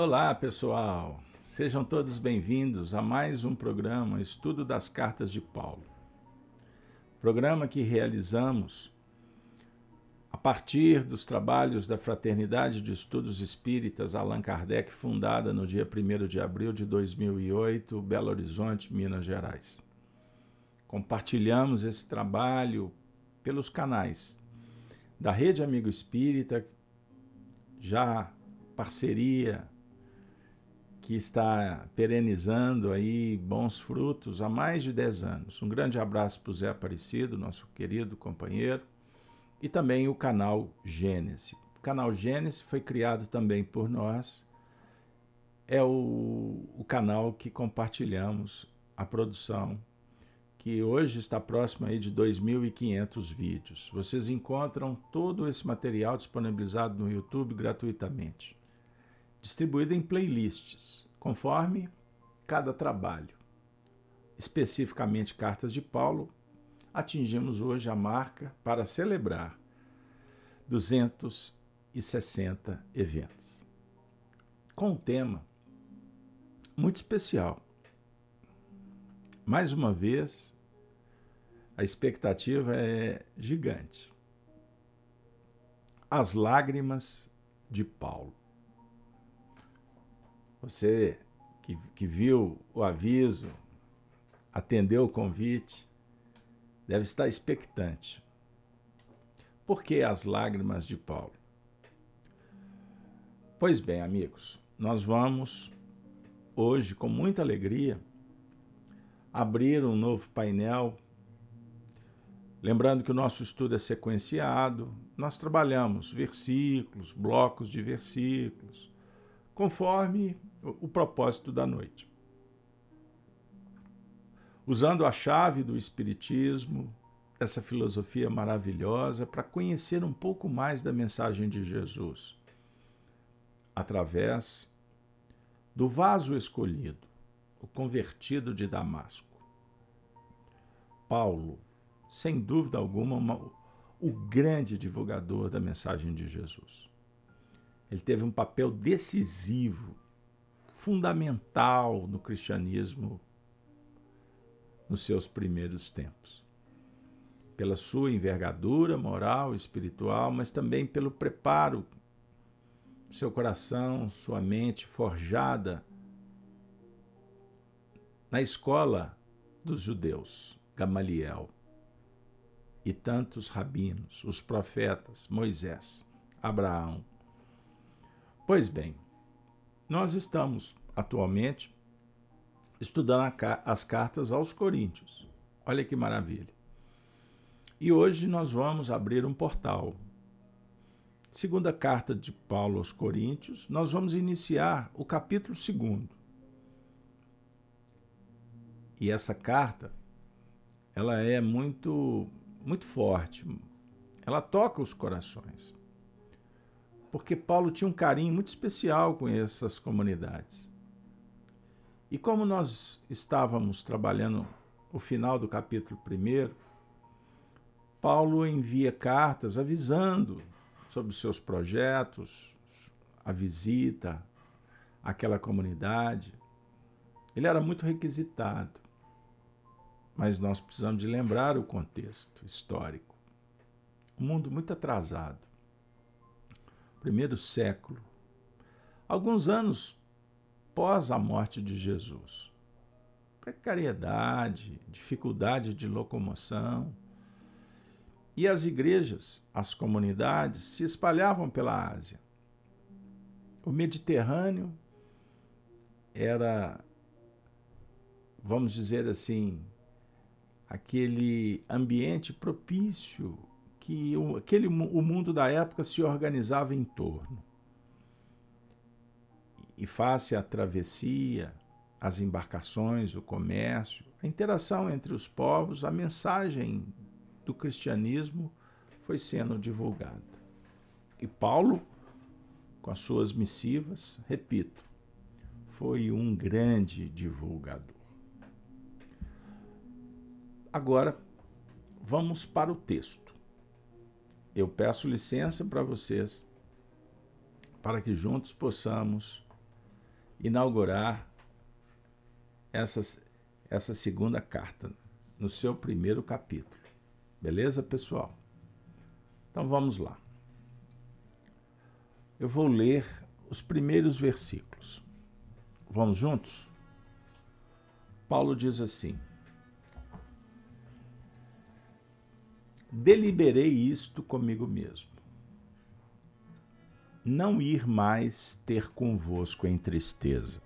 Olá, pessoal. Sejam todos bem-vindos a mais um programa Estudo das Cartas de Paulo. Programa que realizamos a partir dos trabalhos da Fraternidade de Estudos Espíritas Allan Kardec, fundada no dia 1 de abril de 2008, Belo Horizonte, Minas Gerais. Compartilhamos esse trabalho pelos canais da Rede Amigo Espírita, já parceria que está perenizando aí bons frutos há mais de 10 anos. Um grande abraço para o Zé Aparecido, nosso querido companheiro, e também o canal Gênesis. O canal Gênesis foi criado também por nós, é o, o canal que compartilhamos a produção, que hoje está próximo aí de 2.500 vídeos. Vocês encontram todo esse material disponibilizado no YouTube gratuitamente distribuída em playlists, conforme cada trabalho. Especificamente Cartas de Paulo, atingimos hoje a marca para celebrar 260 eventos. Com um tema muito especial. Mais uma vez, a expectativa é gigante. As lágrimas de Paulo. Você que, que viu o aviso, atendeu o convite, deve estar expectante. Por que as lágrimas de Paulo? Pois bem, amigos, nós vamos hoje, com muita alegria, abrir um novo painel. Lembrando que o nosso estudo é sequenciado, nós trabalhamos versículos, blocos de versículos, conforme o propósito da noite. Usando a chave do Espiritismo, essa filosofia maravilhosa, para conhecer um pouco mais da mensagem de Jesus, através do vaso escolhido, o convertido de Damasco. Paulo, sem dúvida alguma, uma, o grande divulgador da mensagem de Jesus. Ele teve um papel decisivo fundamental no cristianismo nos seus primeiros tempos. Pela sua envergadura moral, espiritual, mas também pelo preparo, seu coração, sua mente forjada na escola dos judeus, Gamaliel, e tantos rabinos, os profetas, Moisés, Abraão. Pois bem, nós estamos atualmente estudando as cartas aos Coríntios. Olha que maravilha. E hoje nós vamos abrir um portal. Segunda carta de Paulo aos Coríntios, nós vamos iniciar o capítulo segundo. E essa carta, ela é muito muito forte. Ela toca os corações porque Paulo tinha um carinho muito especial com essas comunidades. E como nós estávamos trabalhando o final do capítulo 1, Paulo envia cartas avisando sobre os seus projetos, a visita àquela comunidade. Ele era muito requisitado, mas nós precisamos de lembrar o contexto histórico. Um mundo muito atrasado primeiro século, alguns anos pós a morte de Jesus. Precariedade, dificuldade de locomoção. E as igrejas, as comunidades se espalhavam pela Ásia. O Mediterrâneo era, vamos dizer assim, aquele ambiente propício que o, aquele, o mundo da época se organizava em torno. E face à travessia, as embarcações, o comércio, a interação entre os povos, a mensagem do cristianismo foi sendo divulgada. E Paulo, com as suas missivas, repito, foi um grande divulgador. Agora, vamos para o texto eu peço licença para vocês para que juntos possamos inaugurar essa, segunda carta, no seu primeiro capítulo. Beleza, pessoal? Então vamos lá. Eu vou ler os primeiros versículos. Vamos juntos? Paulo diz assim: Deliberei isto comigo mesmo. Não ir mais ter convosco em tristeza.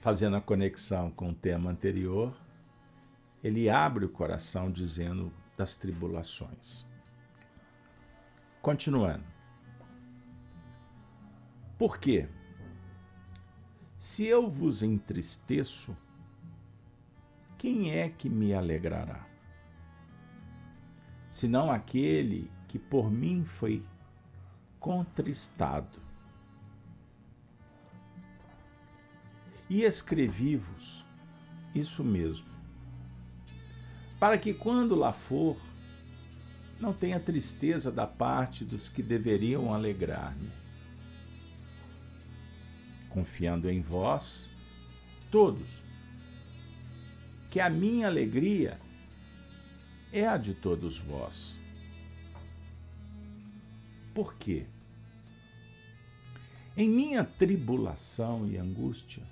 Fazendo a conexão com o tema anterior, ele abre o coração dizendo das tribulações. Continuando. Por quê? Se eu vos entristeço, quem é que me alegrará? Senão aquele que por mim foi contristado. E escrevi-vos isso mesmo, para que quando lá for, não tenha tristeza da parte dos que deveriam alegrar-me. Confiando em vós, todos, que a minha alegria é a de todos vós. Por quê? Em minha tribulação e angústia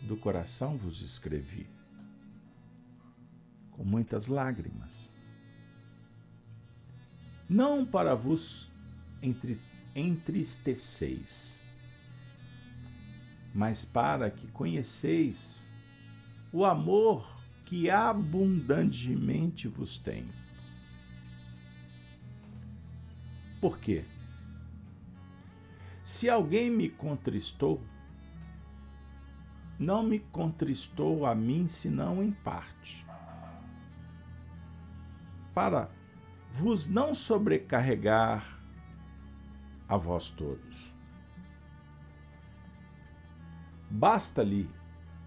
do coração vos escrevi, com muitas lágrimas, não para vos entristeceis, mas para que conheceis o amor que abundantemente vos tenho. Por quê? Se alguém me contristou, não me contristou a mim senão em parte. Para vos não sobrecarregar a vós todos. Basta-lhe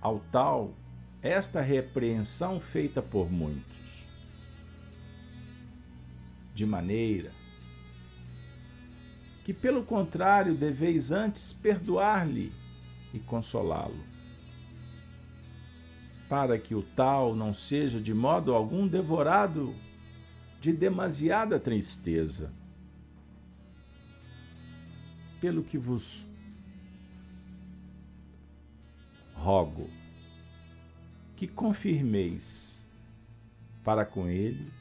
ao tal esta repreensão feita por muitos, de maneira que, pelo contrário, deveis antes perdoar-lhe e consolá-lo, para que o tal não seja de modo algum devorado de demasiada tristeza. Pelo que vos rogo que confirmeis para com ele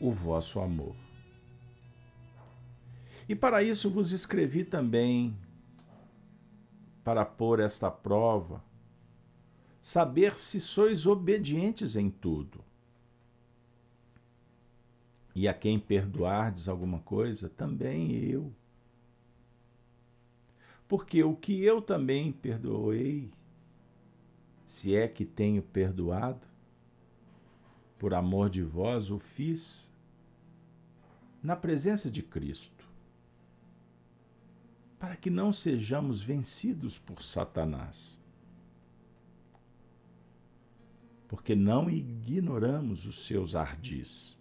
o vosso amor. E para isso vos escrevi também, para pôr esta prova, saber se sois obedientes em tudo. E a quem perdoardes alguma coisa, também eu. Porque o que eu também perdoei, se é que tenho perdoado, por amor de vós o fiz na presença de Cristo, para que não sejamos vencidos por Satanás. Porque não ignoramos os seus ardis.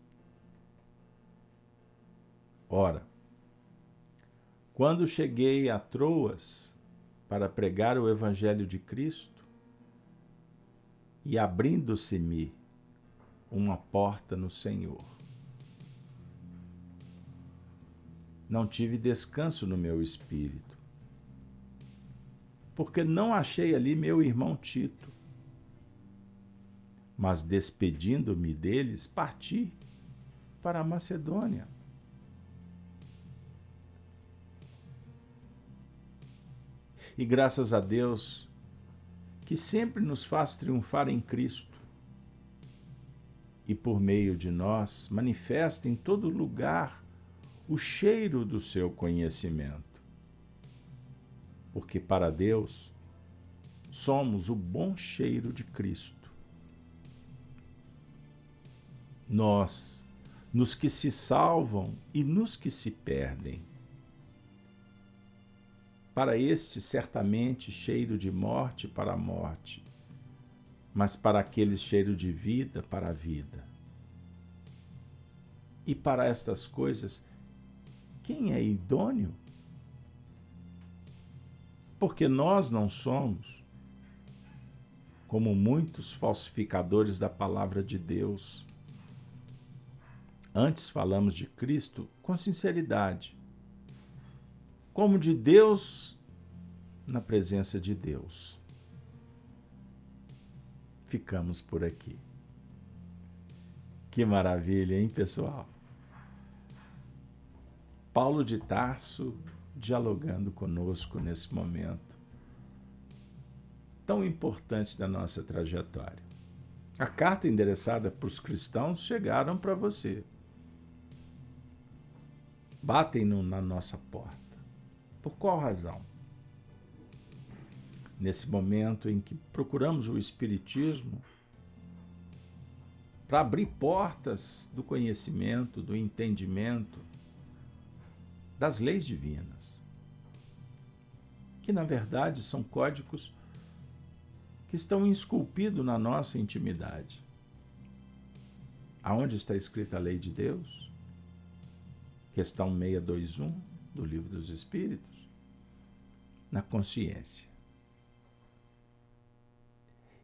Ora, quando cheguei a Troas para pregar o Evangelho de Cristo, e abrindo-se-me uma porta no Senhor. Não tive descanso no meu espírito, porque não achei ali meu irmão Tito. Mas despedindo-me deles, parti para a Macedônia. E graças a Deus, que sempre nos faz triunfar em Cristo e por meio de nós manifesta em todo lugar o cheiro do seu conhecimento. Porque para Deus somos o bom cheiro de Cristo. Nós, nos que se salvam e nos que se perdem. Para este, certamente, cheiro de morte para a morte, mas para aqueles, cheiro de vida para a vida. E para estas coisas, quem é idôneo? Porque nós não somos como muitos falsificadores da palavra de Deus. Antes falamos de Cristo com sinceridade, como de Deus na presença de Deus. Ficamos por aqui. Que maravilha, hein, pessoal? Paulo de Tarso dialogando conosco nesse momento tão importante da nossa trajetória. A carta endereçada para os cristãos chegaram para você. Batem no, na nossa porta. Por qual razão? Nesse momento em que procuramos o Espiritismo para abrir portas do conhecimento, do entendimento, das leis divinas, que na verdade são códigos que estão esculpidos na nossa intimidade. Aonde está escrita a lei de Deus? Questão 621 do Livro dos Espíritos. Na consciência.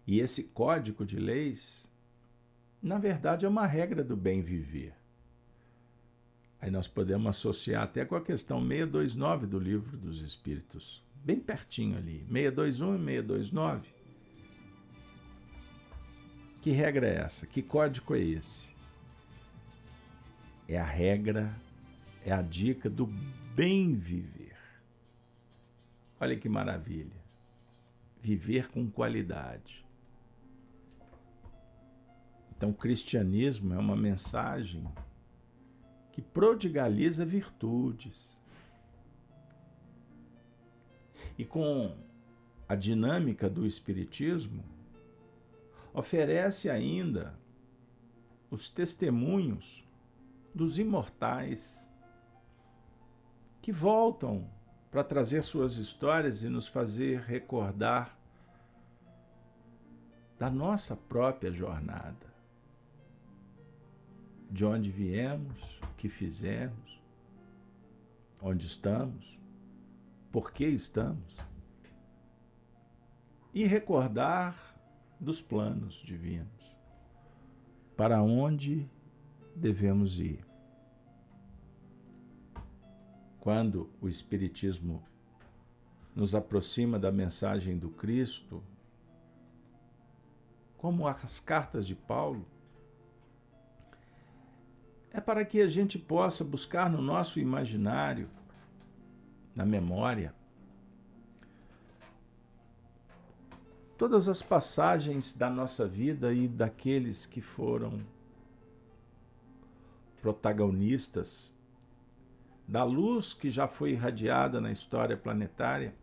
E esse código de leis, na verdade, é uma regra do bem viver. Aí nós podemos associar até com a questão 629 do Livro dos Espíritos, bem pertinho ali, 621 e 629. Que regra é essa? Que código é esse? É a regra, é a dica do bem viver. Olha que maravilha. Viver com qualidade. Então, o cristianismo é uma mensagem que prodigaliza virtudes. E com a dinâmica do Espiritismo, oferece ainda os testemunhos dos imortais que voltam para trazer suas histórias e nos fazer recordar da nossa própria jornada. De onde viemos, que fizemos, onde estamos, por que estamos. E recordar dos planos divinos, para onde devemos ir. Quando o Espiritismo nos aproxima da mensagem do Cristo, como as cartas de Paulo, é para que a gente possa buscar no nosso imaginário, na memória, todas as passagens da nossa vida e daqueles que foram protagonistas da luz que já foi irradiada na história planetária.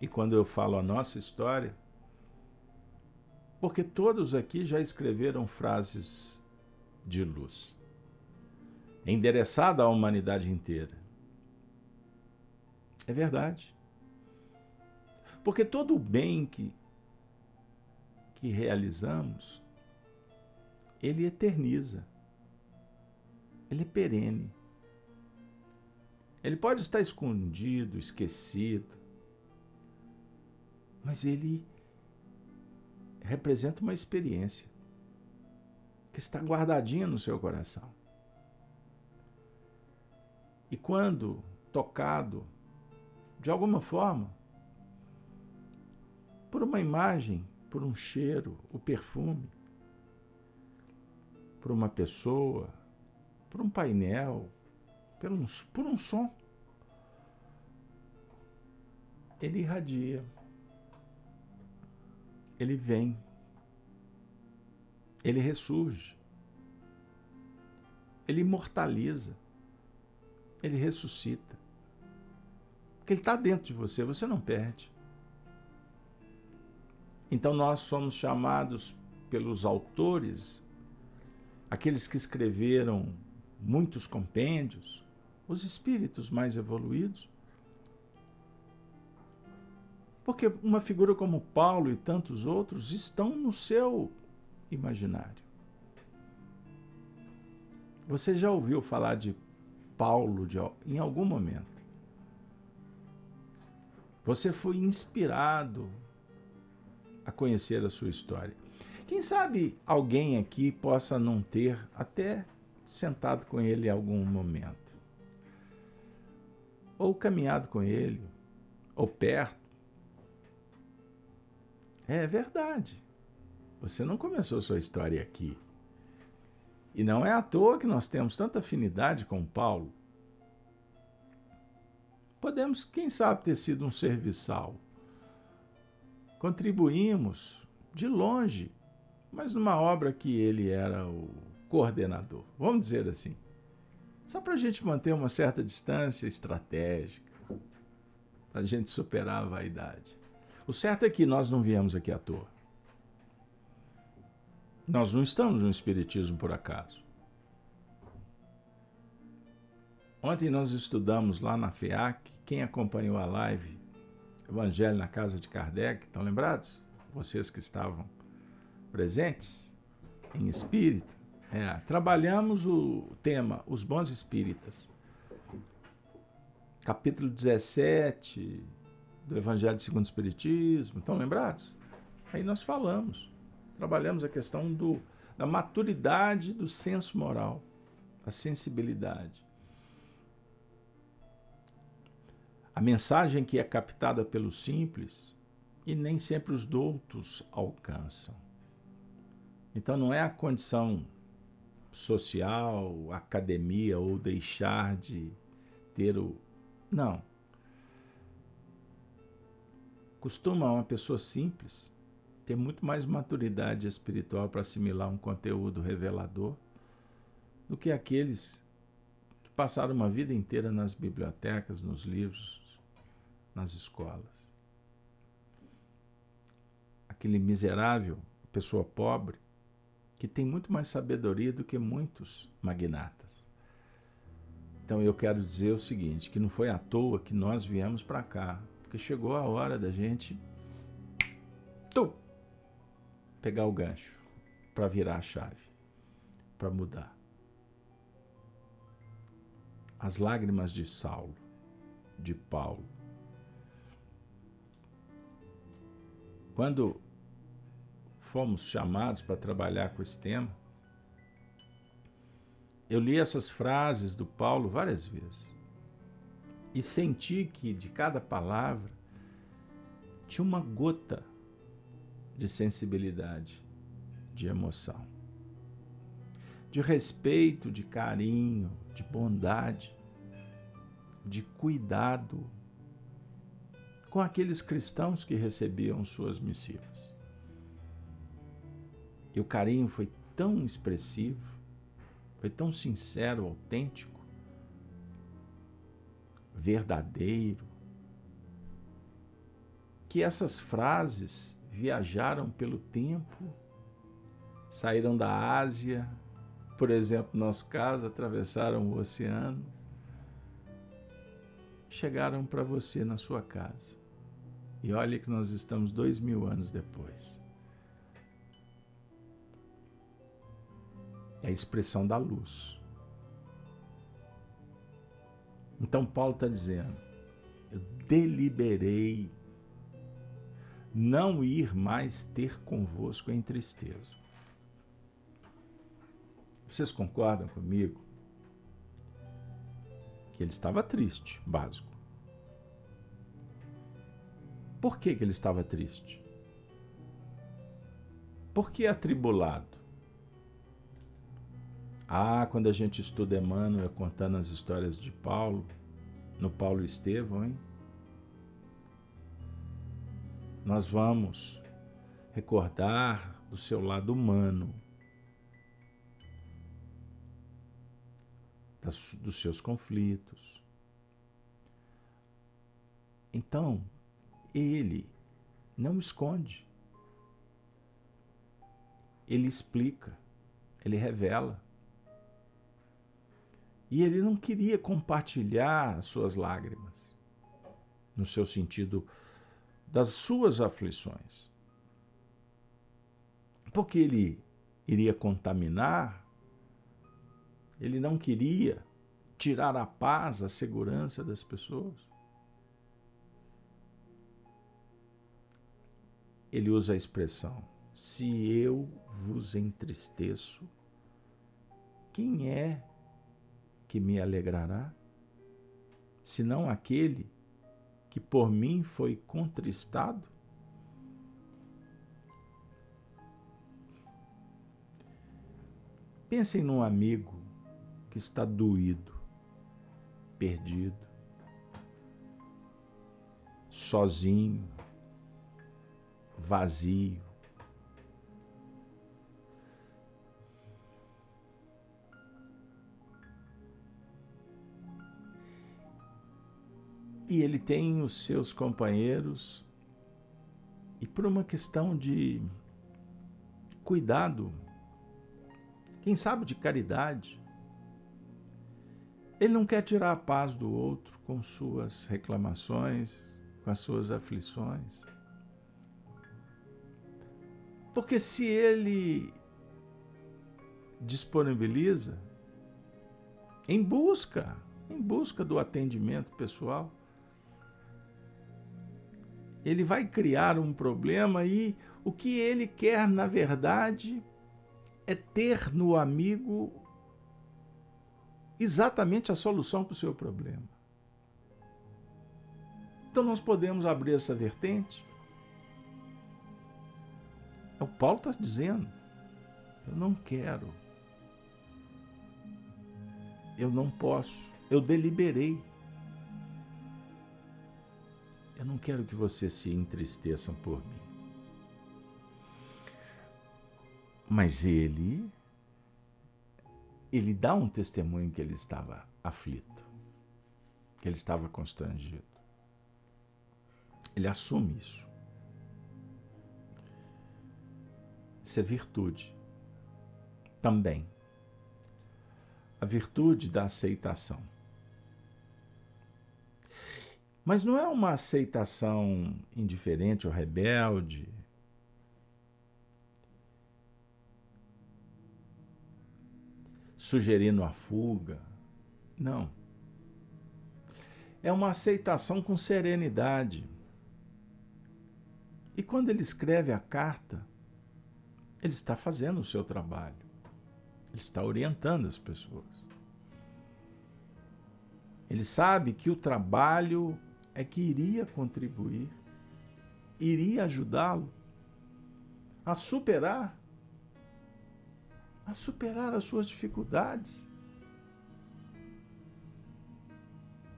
E quando eu falo a nossa história, porque todos aqui já escreveram frases de luz, endereçada à humanidade inteira. É verdade. Porque todo o bem que, que realizamos, ele eterniza, ele é perene. Ele pode estar escondido, esquecido, mas ele representa uma experiência que está guardadinha no seu coração. E quando tocado, de alguma forma, por uma imagem, por um cheiro, o perfume, por uma pessoa, por um painel, por um, por um som, ele irradia, ele vem ele ressurge. Ele imortaliza. Ele ressuscita. Porque ele está dentro de você, você não perde. Então nós somos chamados pelos autores, aqueles que escreveram muitos compêndios, os espíritos mais evoluídos. Porque uma figura como Paulo e tantos outros estão no seu imaginário. Você já ouviu falar de Paulo de, em algum momento? Você foi inspirado a conhecer a sua história. Quem sabe alguém aqui possa não ter até sentado com ele em algum momento, ou caminhado com ele, ou perto. É verdade. Você não começou sua história aqui. E não é à toa que nós temos tanta afinidade com Paulo. Podemos, quem sabe, ter sido um serviçal. Contribuímos de longe, mas numa obra que ele era o coordenador, vamos dizer assim. Só para a gente manter uma certa distância estratégica, para a gente superar a vaidade. O certo é que nós não viemos aqui à toa. Nós não estamos no Espiritismo por acaso. Ontem nós estudamos lá na FEAC, quem acompanhou a live Evangelho na Casa de Kardec, estão lembrados? Vocês que estavam presentes em espírito. É, trabalhamos o tema Os Bons Espíritas. Capítulo 17 do Evangelho segundo o Espiritismo, estão lembrados? Aí nós falamos, trabalhamos a questão do, da maturidade do senso moral, a sensibilidade. A mensagem que é captada pelo simples e nem sempre os doutos alcançam. Então não é a condição social, academia ou deixar de ter o. Não. Costuma uma pessoa simples ter muito mais maturidade espiritual para assimilar um conteúdo revelador do que aqueles que passaram uma vida inteira nas bibliotecas, nos livros, nas escolas. Aquele miserável, pessoa pobre, que tem muito mais sabedoria do que muitos magnatas. Então eu quero dizer o seguinte, que não foi à toa que nós viemos para cá, porque chegou a hora da gente pegar o gancho para virar a chave, para mudar. As lágrimas de Saulo, de Paulo, Quando fomos chamados para trabalhar com esse tema, eu li essas frases do Paulo várias vezes e senti que de cada palavra tinha uma gota de sensibilidade, de emoção, de respeito, de carinho, de bondade, de cuidado com aqueles cristãos que recebiam suas missivas. E o carinho foi tão expressivo, foi tão sincero, autêntico, verdadeiro, que essas frases viajaram pelo tempo, saíram da Ásia, por exemplo, no nosso caso, atravessaram o oceano, chegaram para você na sua casa. E olha que nós estamos dois mil anos depois. É a expressão da luz. Então Paulo está dizendo: eu deliberei não ir mais ter convosco em tristeza. Vocês concordam comigo? Que ele estava triste, básico. Por que, que ele estava triste? Por que atribulado? Ah, quando a gente estuda Emmanuel contando as histórias de Paulo, no Paulo Estevão, hein? Nós vamos recordar do seu lado humano, dos seus conflitos. Então, ele não esconde. Ele explica, ele revela. E ele não queria compartilhar as suas lágrimas, no seu sentido das suas aflições. Porque ele iria contaminar, ele não queria tirar a paz, a segurança das pessoas. ele usa a expressão: se eu vos entristeço, quem é que me alegrará? Senão aquele que por mim foi contristado? Pensem num amigo que está doído, perdido, sozinho, vazio. E ele tem os seus companheiros, e por uma questão de cuidado quem sabe de caridade. Ele não quer tirar a paz do outro com suas reclamações, com as suas aflições. Porque se ele disponibiliza em busca, em busca do atendimento pessoal, ele vai criar um problema e o que ele quer, na verdade, é ter no amigo exatamente a solução para o seu problema. Então nós podemos abrir essa vertente. O Paulo está dizendo: eu não quero, eu não posso, eu deliberei. Eu não quero que vocês se entristeçam por mim. Mas ele ele dá um testemunho que ele estava aflito, que ele estava constrangido. Ele assume isso. Isso é virtude. Também. A virtude da aceitação. Mas não é uma aceitação indiferente ou rebelde, sugerindo a fuga. Não. É uma aceitação com serenidade. E quando ele escreve a carta, ele está fazendo o seu trabalho. Ele está orientando as pessoas. Ele sabe que o trabalho é que iria contribuir, iria ajudá-lo a superar a superar as suas dificuldades.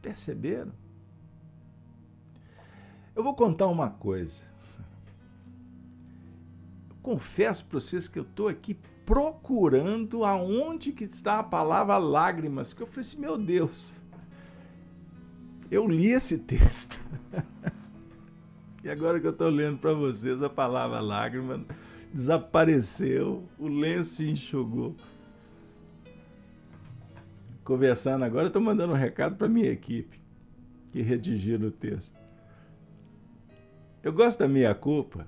Perceberam? Eu vou contar uma coisa. Eu confesso para vocês que eu estou aqui procurando aonde que está a palavra lágrimas, que eu falei assim, meu Deus, eu li esse texto. e agora que eu estou lendo para vocês a palavra lágrima, desapareceu, o lenço se enxugou. Conversando agora, estou mandando um recado para minha equipe que redigiram o texto. Eu gosto da minha culpa,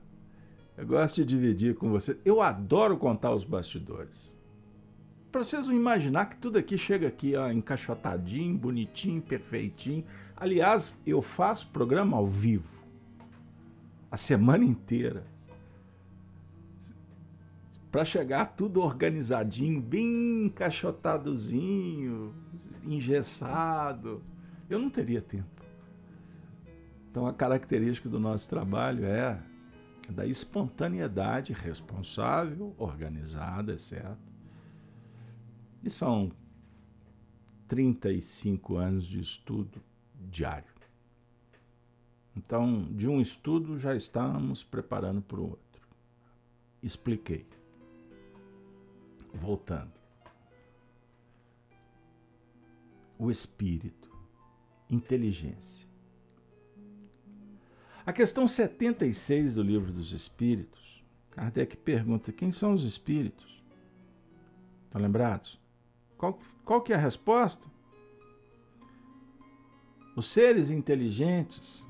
eu gosto de dividir com você. Eu adoro contar os bastidores. Para vocês imaginar que tudo aqui chega aqui ó, encaixotadinho, bonitinho, perfeitinho. Aliás, eu faço programa ao vivo a semana inteira para chegar tudo organizadinho, bem encaixotadozinho, engessado, eu não teria tempo. Então a característica do nosso trabalho é da espontaneidade responsável, organizada, certo? E são 35 anos de estudo diário. Então, de um estudo já estamos preparando para o outro. Expliquei voltando. O espírito, inteligência. A questão 76 do livro dos Espíritos, Kardec pergunta: quem são os espíritos? Estão lembrados? Qual, qual que é a resposta? Os seres inteligentes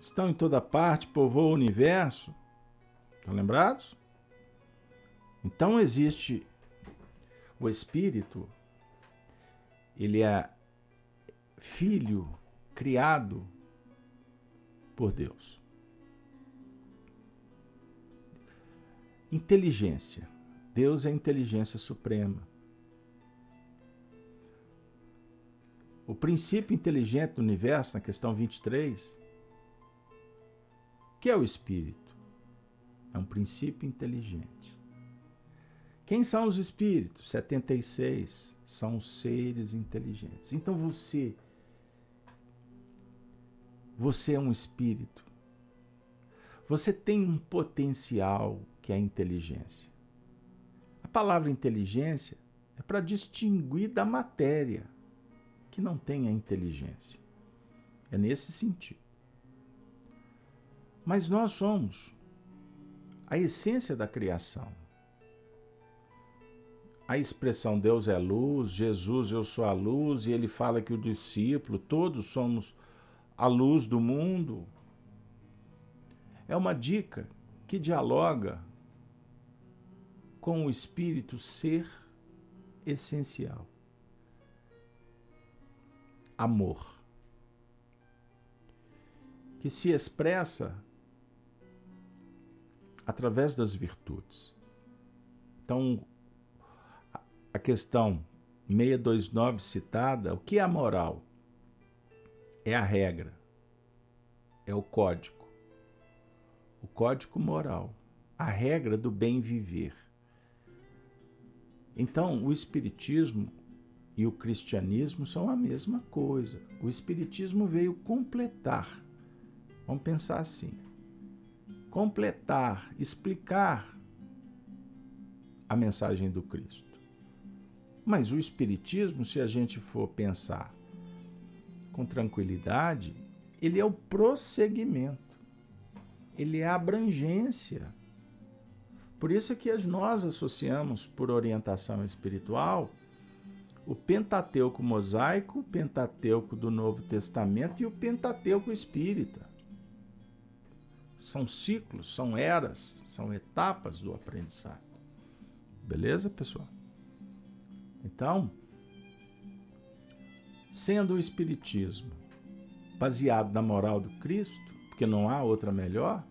estão em toda parte, povoam o universo. Estão lembrados? Então existe o espírito, ele é filho criado por Deus. inteligência. Deus é a inteligência suprema. O princípio inteligente do universo, na questão 23, que é o espírito? É um princípio inteligente. Quem são os espíritos? 76 são os seres inteligentes. Então você você é um espírito. Você tem um potencial que é a inteligência. A palavra inteligência é para distinguir da matéria que não tem a inteligência. É nesse sentido. Mas nós somos a essência da criação. A expressão Deus é luz, Jesus eu sou a luz, e ele fala que o discípulo, todos somos a luz do mundo. É uma dica que dialoga com o espírito ser essencial. Amor. Que se expressa através das virtudes. Então, a questão 629 citada, o que é a moral? É a regra, é o código, o código moral, a regra do bem viver. Então, o Espiritismo e o cristianismo são a mesma coisa. O Espiritismo veio completar. Vamos pensar assim: completar, explicar a mensagem do Cristo. Mas o Espiritismo, se a gente for pensar com tranquilidade, ele é o prosseguimento, ele é a abrangência. Por isso que nós associamos, por orientação espiritual, o Pentateuco mosaico, o Pentateuco do Novo Testamento e o Pentateuco espírita. São ciclos, são eras, são etapas do aprendizado. Beleza, pessoal? Então, sendo o Espiritismo baseado na moral do Cristo, porque não há outra melhor,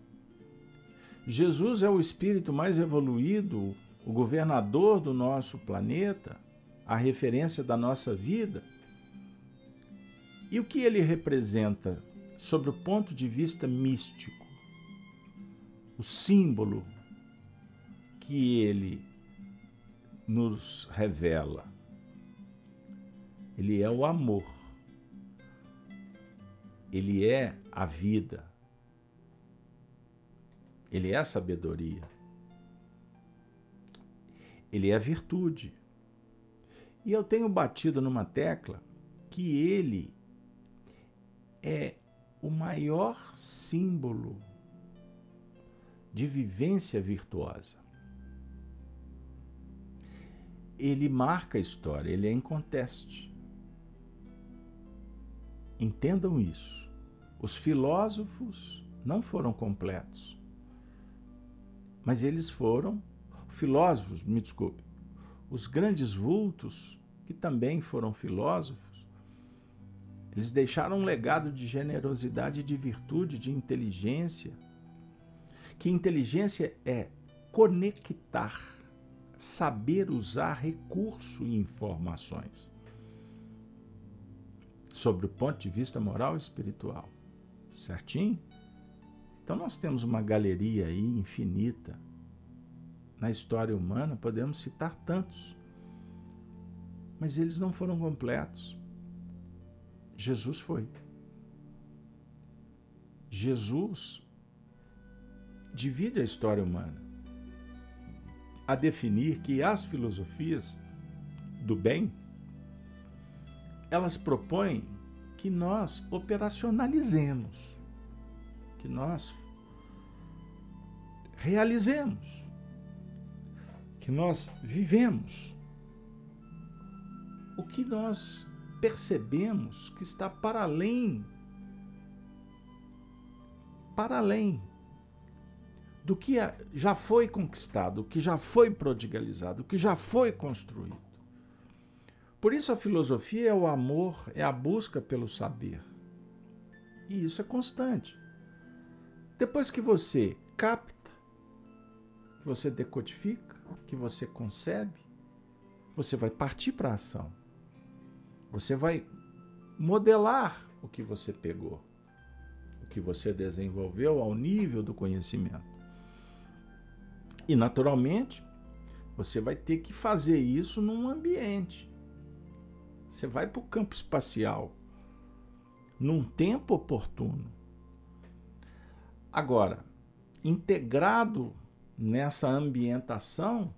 Jesus é o espírito mais evoluído, o governador do nosso planeta, a referência da nossa vida. E o que ele representa sobre o ponto de vista místico? O símbolo que ele nos revela ele é o amor. Ele é a vida. Ele é a sabedoria. Ele é a virtude. E eu tenho batido numa tecla que ele é o maior símbolo de vivência virtuosa. Ele marca a história, ele é inconteste. Entendam isso. Os filósofos não foram completos. Mas eles foram filósofos, me desculpe. Os grandes vultos, que também foram filósofos, eles deixaram um legado de generosidade, de virtude, de inteligência. Que inteligência é conectar, saber usar recurso e informações sobre o ponto de vista moral e espiritual. Certinho? Então nós temos uma galeria aí infinita. Na história humana podemos citar tantos. Mas eles não foram completos. Jesus foi. Jesus divide a história humana a definir que as filosofias do bem elas propõem que nós operacionalizemos, que nós realizemos, que nós vivemos o que nós percebemos que está para além para além do que já foi conquistado, o que já foi prodigalizado, o que já foi construído. Por isso a filosofia é o amor, é a busca pelo saber. E isso é constante. Depois que você capta, que você decodifica, que você concebe, você vai partir para a ação. Você vai modelar o que você pegou, o que você desenvolveu ao nível do conhecimento. E, naturalmente, você vai ter que fazer isso num ambiente. Você vai para o campo espacial, num tempo oportuno. Agora, integrado nessa ambientação,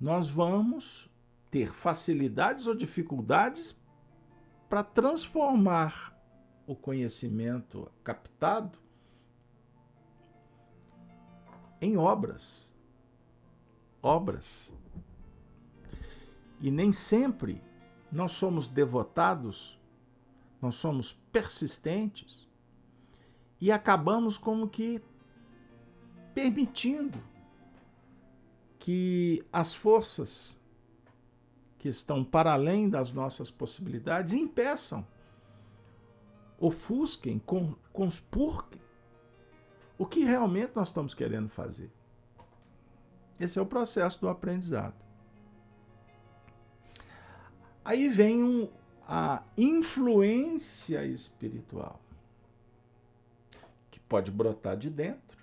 nós vamos ter facilidades ou dificuldades para transformar o conhecimento captado em obras. Obras. E nem sempre nós somos devotados, nós somos persistentes e acabamos como que permitindo que as forças que estão para além das nossas possibilidades impeçam, ofusquem, conspurquem o que realmente nós estamos querendo fazer. Esse é o processo do aprendizado. Aí vem um, a influência espiritual, que pode brotar de dentro,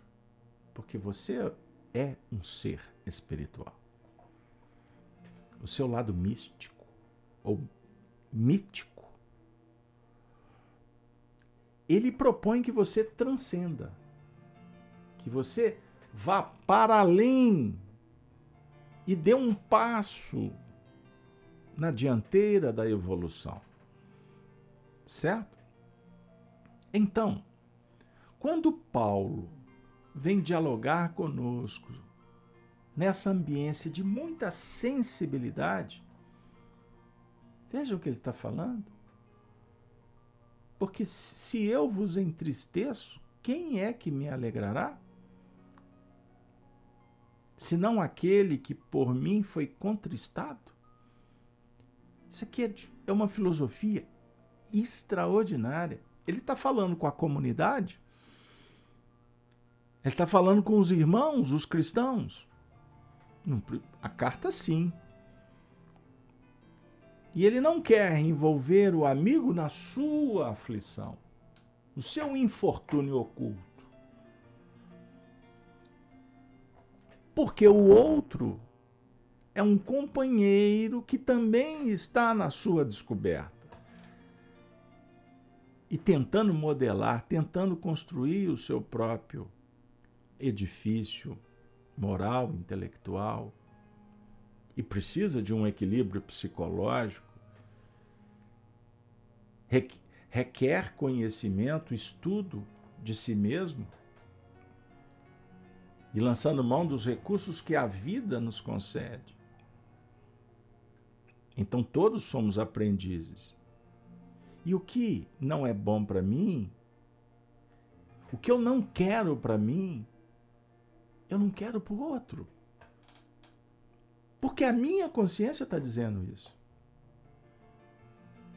porque você é um ser espiritual. O seu lado místico ou mítico, ele propõe que você transcenda, que você vá para além e dê um passo na dianteira da evolução. Certo? Então, quando Paulo vem dialogar conosco nessa ambiência de muita sensibilidade, veja o que ele está falando. Porque se eu vos entristeço, quem é que me alegrará? Senão aquele que por mim foi contristado? Isso aqui é, é uma filosofia extraordinária. Ele está falando com a comunidade, ele está falando com os irmãos, os cristãos. A carta, sim. E ele não quer envolver o amigo na sua aflição, no seu infortúnio oculto. Porque o outro é um companheiro que também está na sua descoberta. E tentando modelar, tentando construir o seu próprio edifício moral, intelectual. E precisa de um equilíbrio psicológico. Requer conhecimento, estudo de si mesmo e lançando mão dos recursos que a vida nos concede. Então todos somos aprendizes. E o que não é bom para mim, o que eu não quero para mim, eu não quero para o outro. Porque a minha consciência está dizendo isso.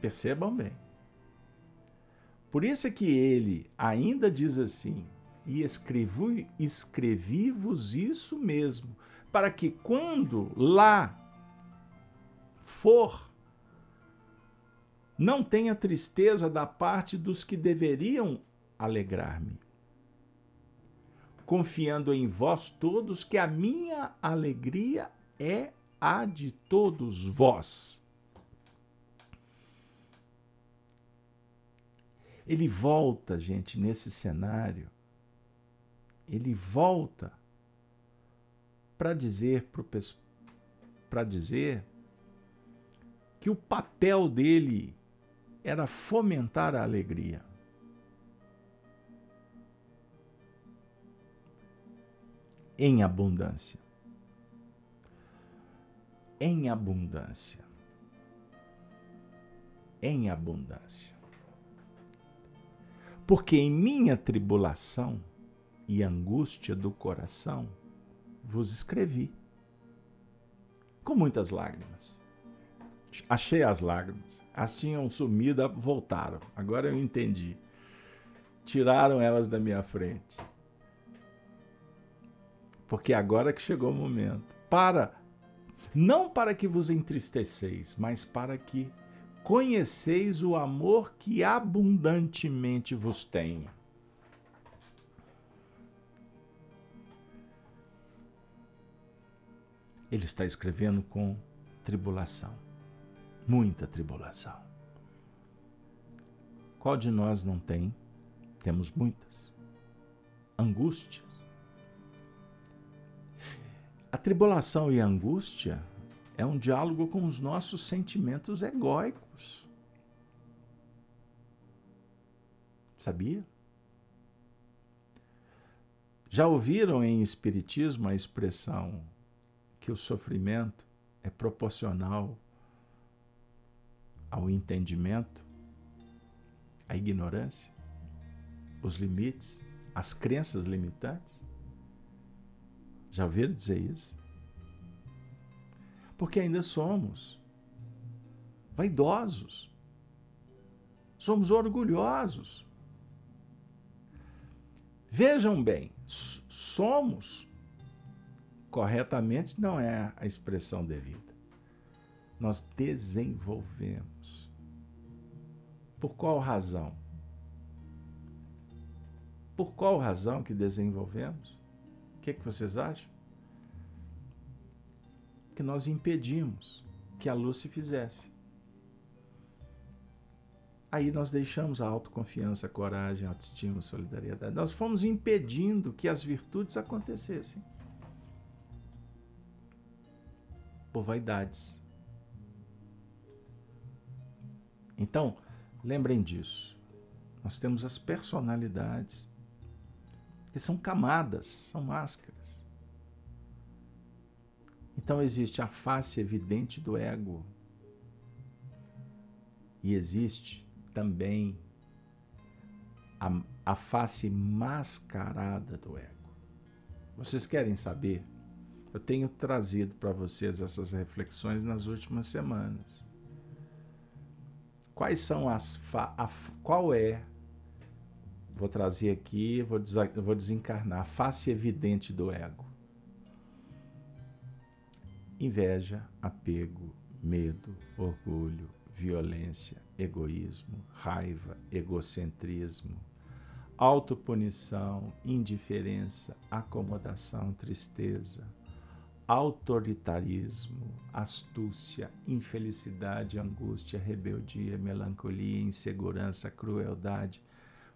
Percebam bem. Por isso é que ele ainda diz assim: e escrevi-vos isso mesmo, para que quando lá for, não tenha tristeza da parte dos que deveriam alegrar-me, confiando em vós todos que a minha alegria é a de todos vós. Ele volta, gente, nesse cenário, ele volta para dizer para dizer que o papel dele era fomentar a alegria. Em abundância. Em abundância. Em abundância. Porque em minha tribulação e angústia do coração vos escrevi, com muitas lágrimas Achei as lágrimas. As tinham sumido, voltaram. Agora eu entendi. Tiraram elas da minha frente. Porque agora que chegou o momento. Para, não para que vos entristeceis, mas para que conheceis o amor que abundantemente vos tenho. Ele está escrevendo com tribulação, muita tribulação. Qual de nós não tem? Temos muitas. Angústias. A tribulação e a angústia é um diálogo com os nossos sentimentos egóicos. Sabia? Já ouviram em Espiritismo a expressão que o sofrimento é proporcional ao entendimento, à ignorância, os limites, as crenças limitantes? Já ouviram dizer isso? porque ainda somos vaidosos, somos orgulhosos. Vejam bem, somos corretamente não é a expressão devida. Nós desenvolvemos. Por qual razão? Por qual razão que desenvolvemos? Que, que vocês acham? que nós impedimos que a luz se fizesse. Aí nós deixamos a autoconfiança, a coragem, a autoestima, a solidariedade. Nós fomos impedindo que as virtudes acontecessem. Por vaidades. Então, lembrem disso. Nós temos as personalidades, que são camadas, são máscaras. Então existe a face evidente do ego e existe também a, a face mascarada do ego. Vocês querem saber? Eu tenho trazido para vocês essas reflexões nas últimas semanas. Quais são as. A, qual é. Vou trazer aqui, vou, vou desencarnar. A face evidente do ego. Inveja, apego, medo, orgulho, violência, egoísmo, raiva, egocentrismo, autopunição, indiferença, acomodação, tristeza, autoritarismo, astúcia, infelicidade, angústia, rebeldia, melancolia, insegurança, crueldade,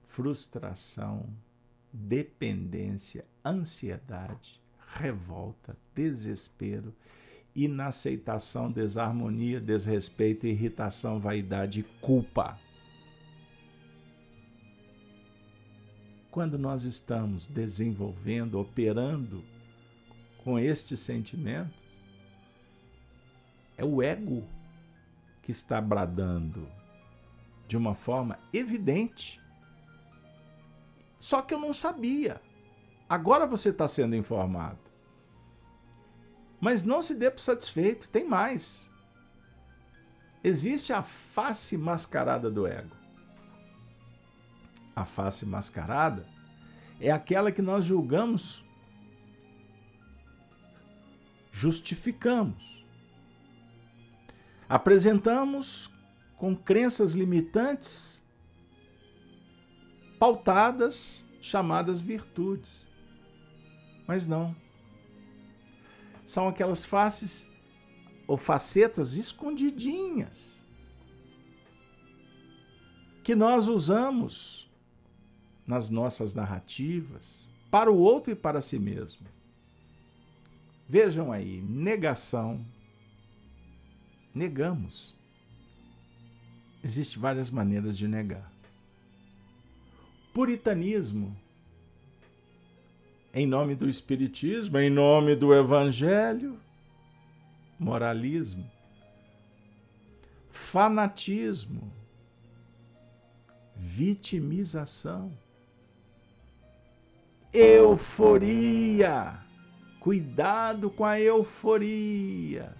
frustração, dependência, ansiedade, revolta, desespero inaceitação, desarmonia, desrespeito, irritação, vaidade e culpa. Quando nós estamos desenvolvendo, operando com estes sentimentos, é o ego que está bradando de uma forma evidente. Só que eu não sabia. Agora você está sendo informado. Mas não se dê por satisfeito, tem mais. Existe a face mascarada do ego. A face mascarada é aquela que nós julgamos, justificamos, apresentamos com crenças limitantes pautadas, chamadas virtudes. Mas não são aquelas faces ou facetas escondidinhas que nós usamos nas nossas narrativas para o outro e para si mesmo. Vejam aí, negação. Negamos. Existem várias maneiras de negar. Puritanismo em nome do Espiritismo, em nome do Evangelho, moralismo, fanatismo, vitimização, euforia. Cuidado com a euforia.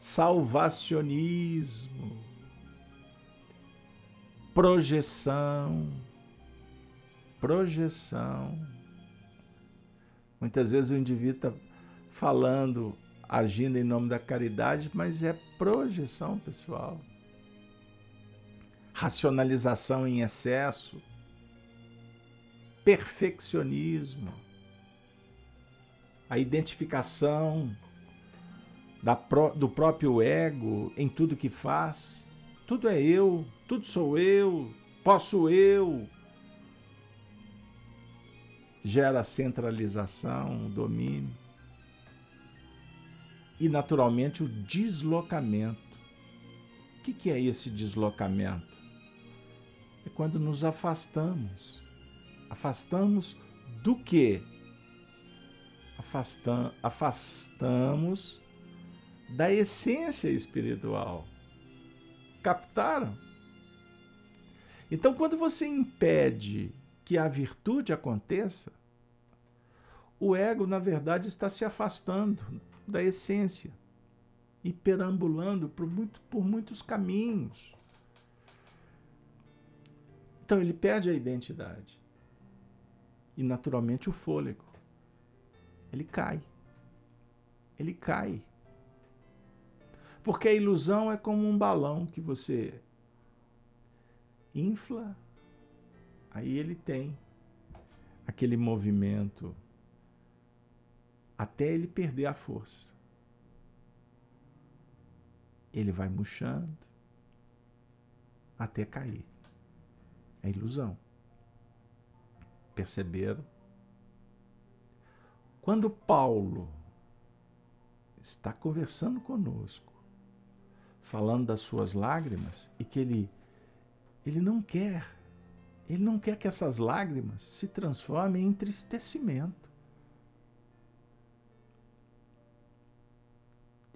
Salvacionismo, projeção, projeção. Muitas vezes o indivíduo está falando, agindo em nome da caridade, mas é projeção pessoal. Racionalização em excesso, perfeccionismo, a identificação do próprio ego em tudo que faz. Tudo é eu, tudo sou eu, posso eu. Gera centralização, domínio. E, naturalmente, o deslocamento. O que é esse deslocamento? É quando nos afastamos. Afastamos do? Afastam, afastamos da essência espiritual. Captaram? Então, quando você impede que a virtude aconteça, o ego, na verdade, está se afastando da essência e perambulando por, muito, por muitos caminhos. Então, ele perde a identidade e, naturalmente, o fôlego. Ele cai. Ele cai. Porque a ilusão é como um balão que você infla, aí ele tem aquele movimento até ele perder a força. Ele vai murchando até cair. É ilusão. Perceberam? Quando Paulo está conversando conosco, falando das suas lágrimas e que ele ele não quer ele não quer que essas lágrimas se transformem em entristecimento.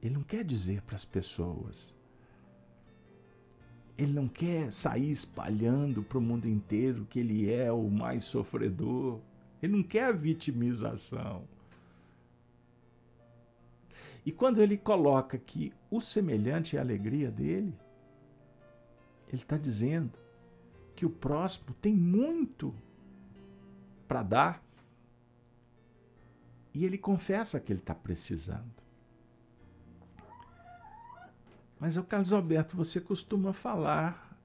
Ele não quer dizer para as pessoas. Ele não quer sair espalhando para o mundo inteiro que ele é o mais sofredor. Ele não quer a vitimização. E quando ele coloca que o semelhante é a alegria dele, ele está dizendo que o próximo tem muito para dar e ele confessa que ele está precisando. Mas, o Carlos Alberto, você costuma falar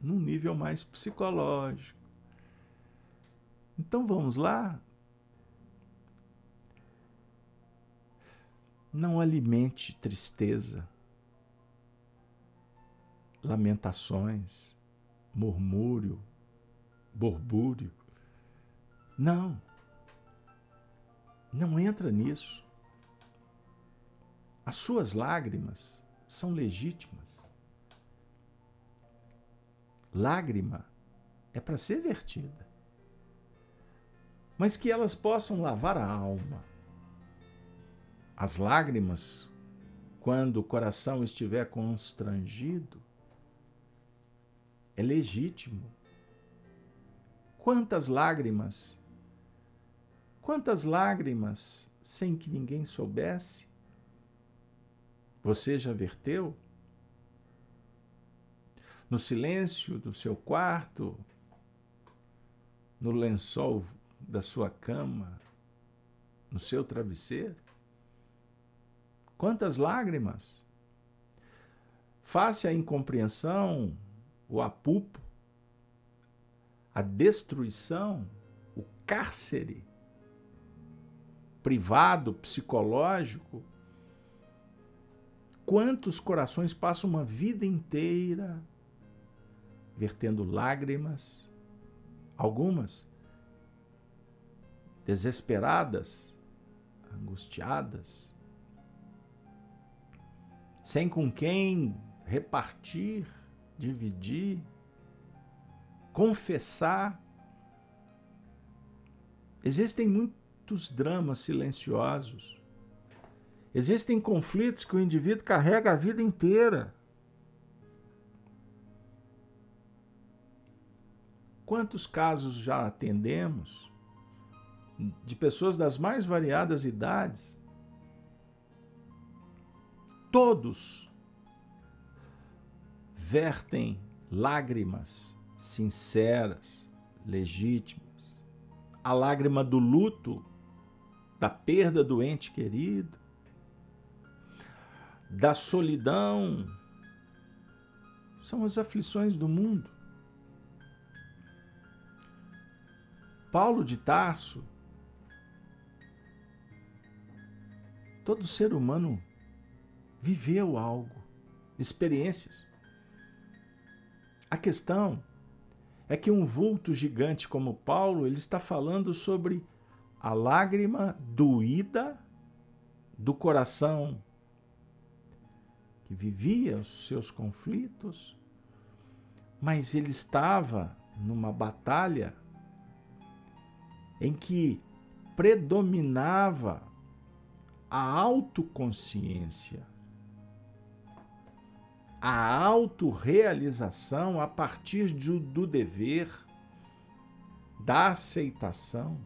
num nível mais psicológico. Então vamos lá? Não alimente tristeza, lamentações, murmúrio, borbúrio. Não. Não entra nisso. As suas lágrimas são legítimas. Lágrima é para ser vertida. Mas que elas possam lavar a alma as lágrimas, quando o coração estiver constrangido, é legítimo. Quantas lágrimas, quantas lágrimas sem que ninguém soubesse? Você já verteu? No silêncio do seu quarto, no lençol da sua cama, no seu travesseiro? Quantas lágrimas! Face à incompreensão, o apupo, a destruição, o cárcere privado, psicológico. Quantos corações passam uma vida inteira vertendo lágrimas, algumas desesperadas, angustiadas, sem com quem repartir, dividir, confessar. Existem muitos dramas silenciosos. Existem conflitos que o indivíduo carrega a vida inteira. Quantos casos já atendemos de pessoas das mais variadas idades todos vertem lágrimas sinceras, legítimas. A lágrima do luto da perda do ente querido, da solidão. São as aflições do mundo. Paulo de Tarso, todo ser humano viveu algo, experiências. A questão é que um vulto gigante como Paulo, ele está falando sobre a lágrima doída do coração que vivia os seus conflitos, mas ele estava numa batalha em que predominava a autoconsciência, a autorrealização a partir de, do dever, da aceitação,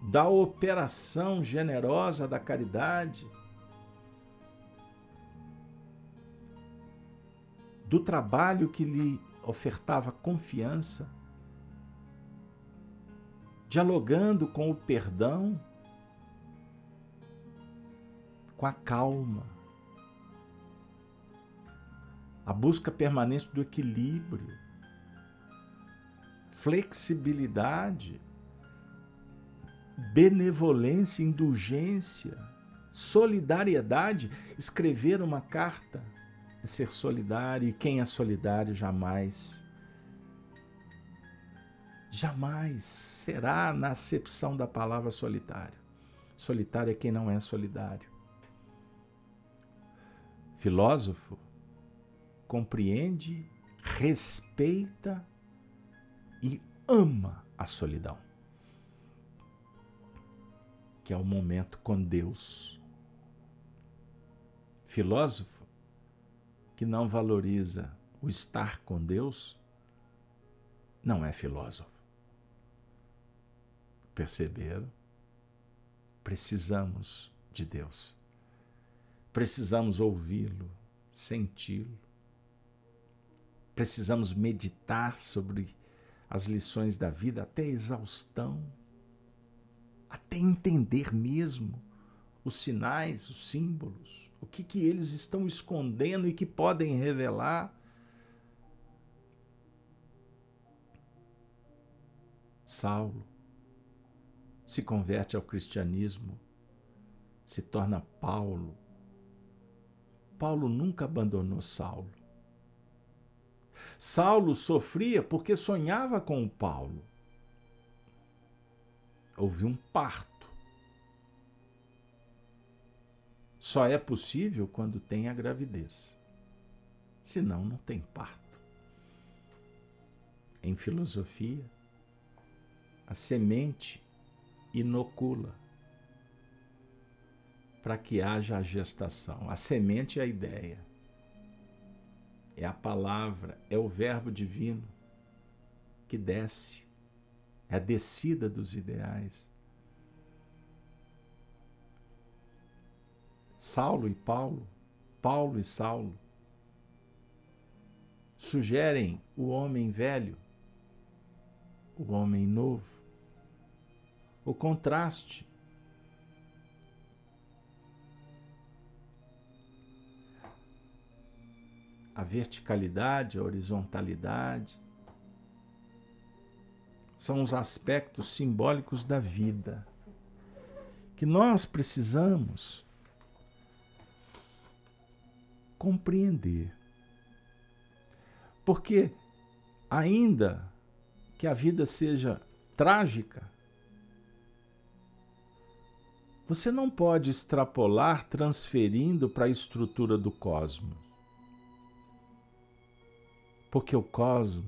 da operação generosa da caridade, do trabalho que lhe ofertava confiança, dialogando com o perdão, com a calma, a busca permanente do equilíbrio, flexibilidade, benevolência, indulgência, solidariedade. Escrever uma carta é ser solidário, e quem é solidário jamais, jamais será na acepção da palavra solitário. Solitário é quem não é solidário. Filósofo compreende, respeita e ama a solidão, que é o momento com Deus. Filósofo que não valoriza o estar com Deus não é filósofo. Perceberam? Precisamos de Deus. Precisamos ouvi-lo, senti-lo. Precisamos meditar sobre as lições da vida até exaustão, até entender mesmo os sinais, os símbolos o que, que eles estão escondendo e que podem revelar. Saulo se converte ao cristianismo, se torna Paulo. Paulo nunca abandonou Saulo. Saulo sofria porque sonhava com o Paulo. Houve um parto só é possível quando tem a gravidez. Senão, não tem parto. Em filosofia, a semente inocula para que haja a gestação. A semente é a ideia, é a palavra, é o Verbo divino que desce, é a descida dos ideais. Saulo e Paulo, Paulo e Saulo, sugerem o homem velho, o homem novo, o contraste. A verticalidade, a horizontalidade, são os aspectos simbólicos da vida que nós precisamos compreender. Porque, ainda que a vida seja trágica, você não pode extrapolar transferindo para a estrutura do cosmos. Porque o cosmos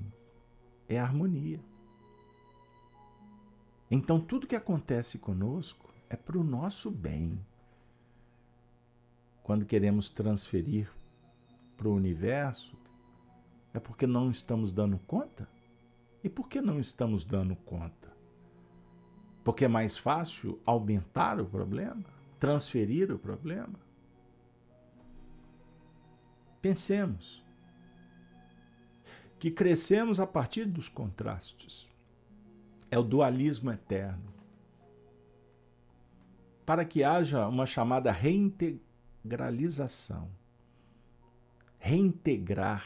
é harmonia. Então, tudo que acontece conosco é para o nosso bem. Quando queremos transferir para o universo, é porque não estamos dando conta? E por que não estamos dando conta? Porque é mais fácil aumentar o problema, transferir o problema? Pensemos que crescemos a partir dos contrastes. É o dualismo eterno. para que haja uma chamada reintegralização. Reintegrar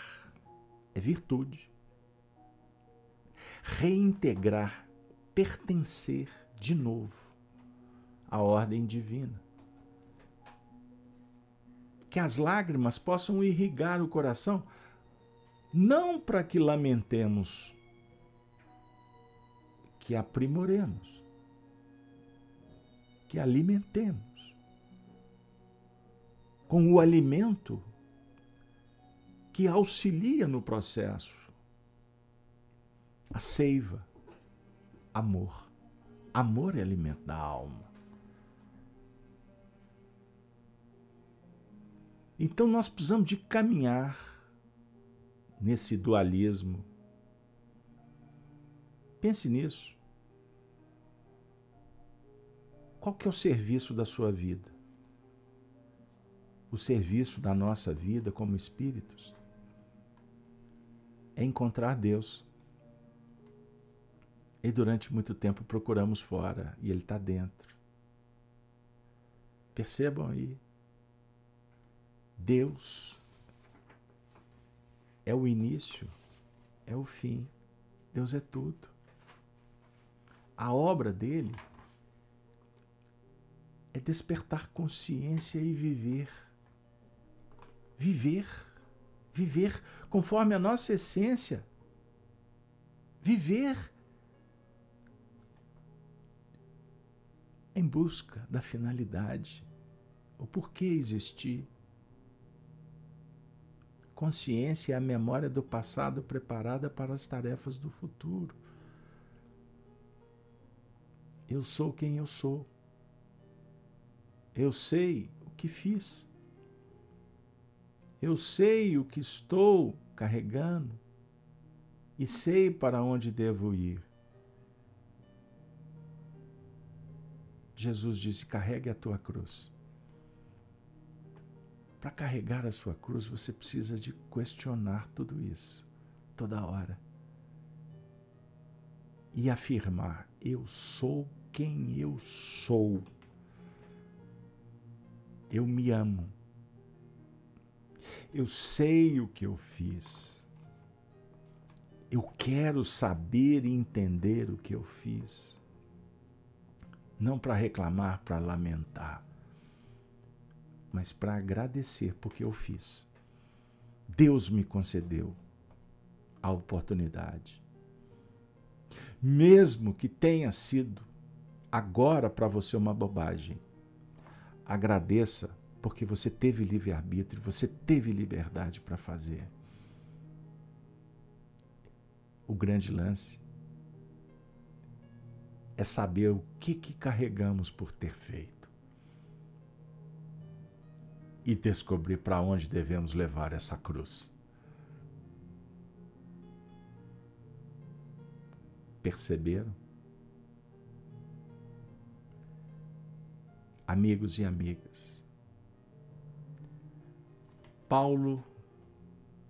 é virtude. Reintegrar, pertencer de novo à ordem divina. Que as lágrimas possam irrigar o coração, não para que lamentemos, que aprimoremos, que alimentemos com o alimento que auxilia no processo. A seiva, amor. Amor é alimento da alma. Então nós precisamos de caminhar nesse dualismo. Pense nisso. Qual que é o serviço da sua vida? O serviço da nossa vida como espíritos é encontrar Deus. E durante muito tempo procuramos fora e Ele está dentro. Percebam aí. Deus é o início, é o fim. Deus é tudo. A obra dele é despertar consciência e viver. Viver. Viver conforme a nossa essência. Viver em busca da finalidade, o porquê existir. Consciência é a memória do passado preparada para as tarefas do futuro. Eu sou quem eu sou. Eu sei o que fiz. Eu sei o que estou carregando e sei para onde devo ir. Jesus disse: carregue a tua cruz. Para carregar a sua cruz, você precisa de questionar tudo isso, toda hora. E afirmar: eu sou quem eu sou. Eu me amo. Eu sei o que eu fiz. Eu quero saber e entender o que eu fiz. Não para reclamar, para lamentar mas para agradecer porque eu fiz. Deus me concedeu a oportunidade. Mesmo que tenha sido agora para você uma bobagem, agradeça porque você teve livre-arbítrio, você teve liberdade para fazer. O grande lance é saber o que, que carregamos por ter feito e descobrir para onde devemos levar essa cruz. Perceberam? Amigos e amigas, Paulo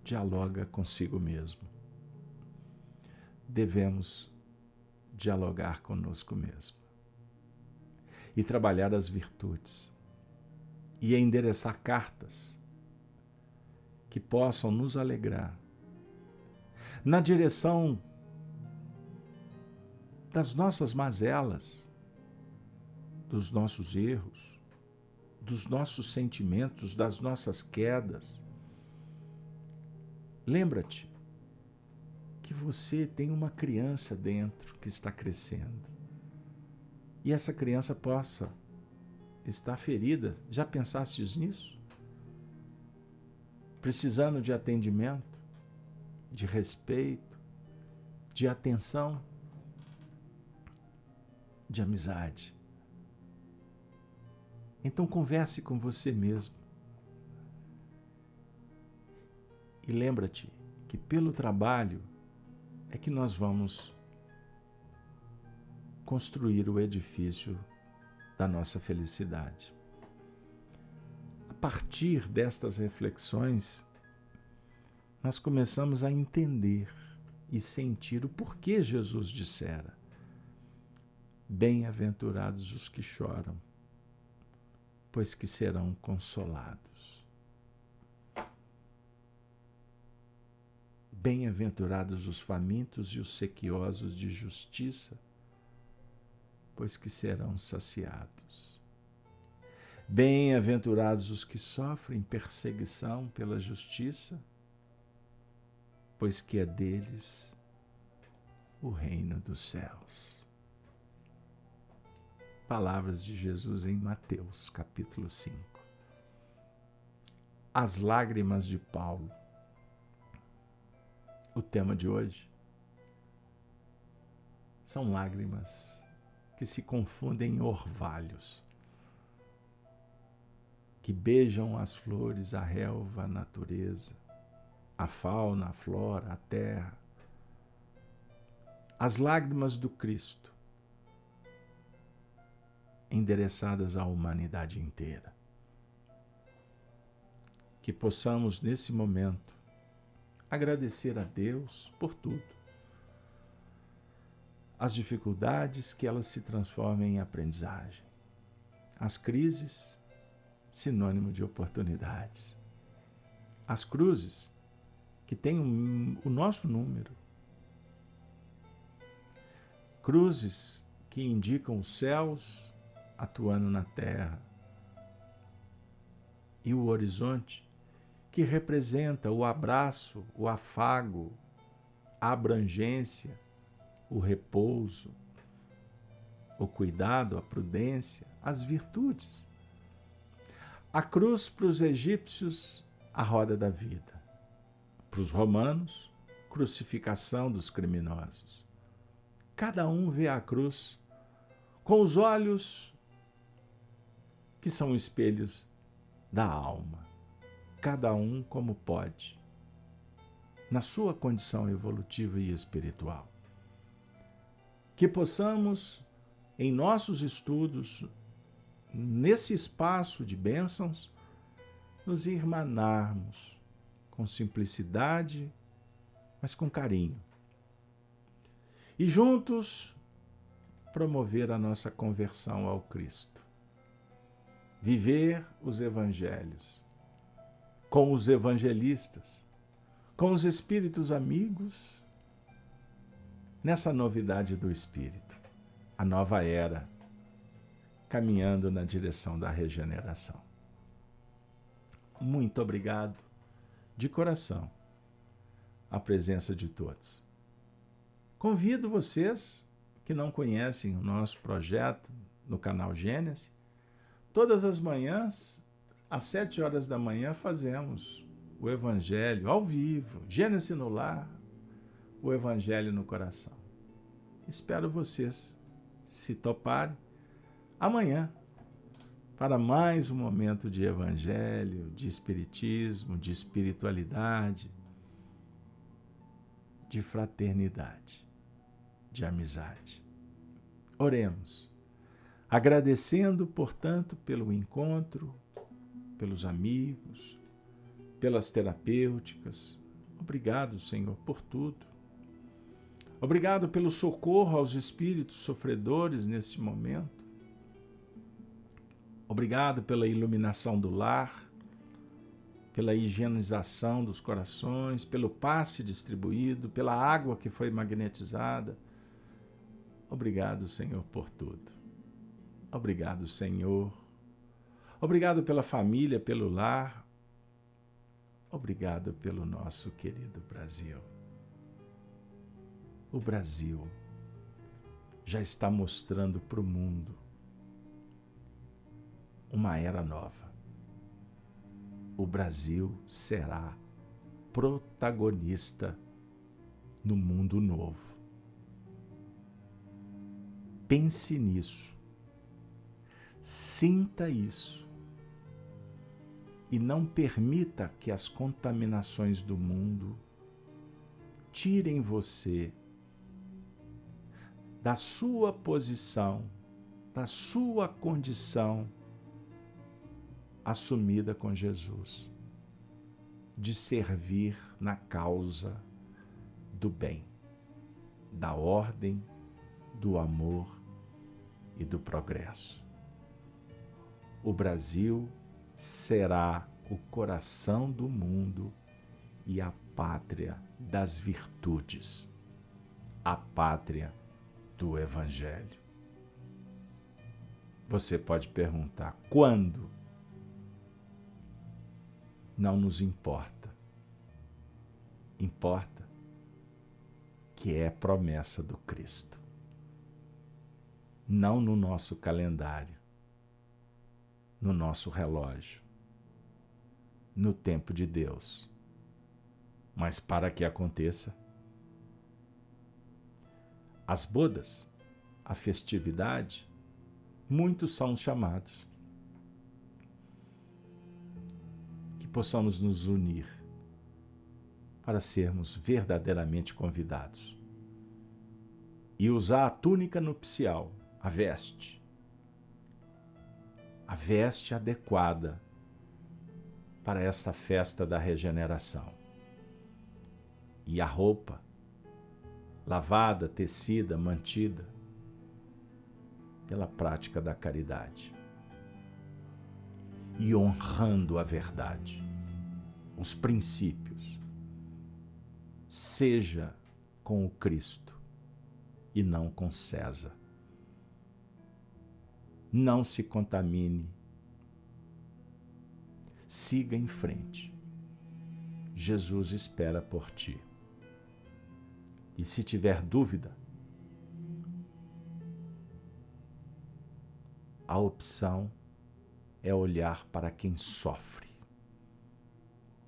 dialoga consigo mesmo. Devemos dialogar conosco mesmo e trabalhar as virtudes e endereçar cartas que possam nos alegrar na direção das nossas mazelas, dos nossos erros, dos nossos sentimentos, das nossas quedas. Lembra-te que você tem uma criança dentro que está crescendo. E essa criança possa está ferida. Já pensastes nisso? Precisando de atendimento, de respeito, de atenção, de amizade. Então converse com você mesmo. E lembra-te que pelo trabalho é que nós vamos construir o edifício da nossa felicidade. A partir destas reflexões, nós começamos a entender e sentir o porquê Jesus dissera: Bem-aventurados os que choram, pois que serão consolados. Bem-aventurados os famintos e os sequiosos de justiça, pois que serão saciados. Bem-aventurados os que sofrem perseguição pela justiça, pois que é deles o reino dos céus. Palavras de Jesus em Mateus, capítulo 5. As lágrimas de Paulo. O tema de hoje são lágrimas que se confundem em orvalhos, que beijam as flores, a relva, a natureza, a fauna, a flora, a terra. As lágrimas do Cristo, endereçadas à humanidade inteira. Que possamos, nesse momento, agradecer a Deus por tudo. As dificuldades que elas se transformem em aprendizagem. As crises, sinônimo de oportunidades. As cruzes, que têm o nosso número. Cruzes que indicam os céus atuando na terra. E o horizonte, que representa o abraço, o afago, a abrangência, o repouso, o cuidado, a prudência, as virtudes. A cruz para os egípcios, a roda da vida. Para os romanos, crucificação dos criminosos. Cada um vê a cruz com os olhos que são espelhos da alma, cada um como pode, na sua condição evolutiva e espiritual. Que possamos, em nossos estudos, nesse espaço de bênçãos, nos irmanarmos com simplicidade, mas com carinho. E juntos promover a nossa conversão ao Cristo viver os evangelhos com os evangelistas, com os espíritos amigos, nessa novidade do espírito, a nova era, caminhando na direção da regeneração. Muito obrigado, de coração, a presença de todos. Convido vocês que não conhecem o nosso projeto no canal Gênesis Todas as manhãs, às sete horas da manhã, fazemos o Evangelho ao vivo, Gênesis no lar, o Evangelho no coração. Espero vocês, se toparem, amanhã, para mais um momento de Evangelho, de Espiritismo, de espiritualidade, de fraternidade, de amizade. Oremos Agradecendo, portanto, pelo encontro, pelos amigos, pelas terapêuticas. Obrigado, Senhor, por tudo. Obrigado pelo socorro aos espíritos sofredores nesse momento. Obrigado pela iluminação do lar, pela higienização dos corações, pelo passe distribuído, pela água que foi magnetizada. Obrigado, Senhor, por tudo. Obrigado, Senhor. Obrigado pela família, pelo lar. Obrigado pelo nosso querido Brasil. O Brasil já está mostrando para o mundo uma era nova. O Brasil será protagonista no mundo novo. Pense nisso Sinta isso. E não permita que as contaminações do mundo tirem você da sua posição, da sua condição assumida com Jesus, de servir na causa do bem, da ordem, do amor e do progresso. o Brasil será o coração do mundo e a pátria das virtudes, a pátria do Evangelho. Você pode perguntar quando? Não nos importa. Importa que é promessa do Cristo. Não no nosso calendário, no nosso relógio, no tempo de Deus. Mas para que aconteça, as bodas, a festividade, muitos são chamados. Que possamos nos unir para sermos verdadeiramente convidados e usar a túnica nupcial, a veste, a veste adequada para esta festa da regeneração. E a roupa, lavada, tecida, mantida pela prática da caridade e honrando a verdade, os princípios. Seja com o Cristo e não com César. Não se contamine. Siga em frente. Jesus espera por ti. E se tiver dúvida, a opção é olhar para quem sofre,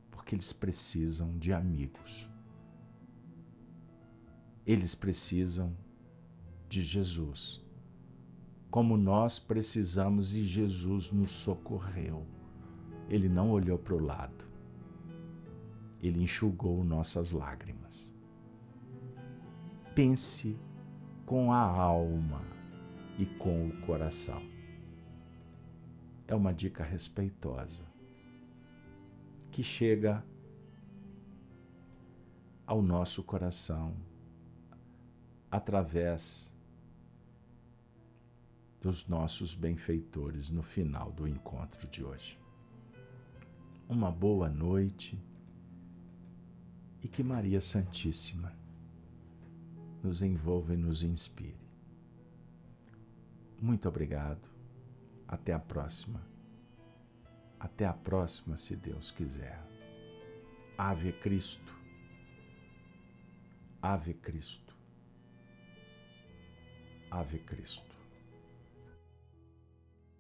porque eles precisam de amigos. Eles precisam de Jesus, como nós precisamos e Jesus nos socorreu. Ele não olhou para o lado, ele enxugou nossas lágrimas pense com a alma e com o coração. É uma dica respeitosa que chega ao nosso coração através dos nossos benfeitores no final do encontro de hoje. Uma boa noite e que Maria Santíssima nos envolva e nos inspire. Muito obrigado. Até a próxima. Até a próxima, se Deus quiser. Ave Cristo. Ave Cristo. Ave Cristo.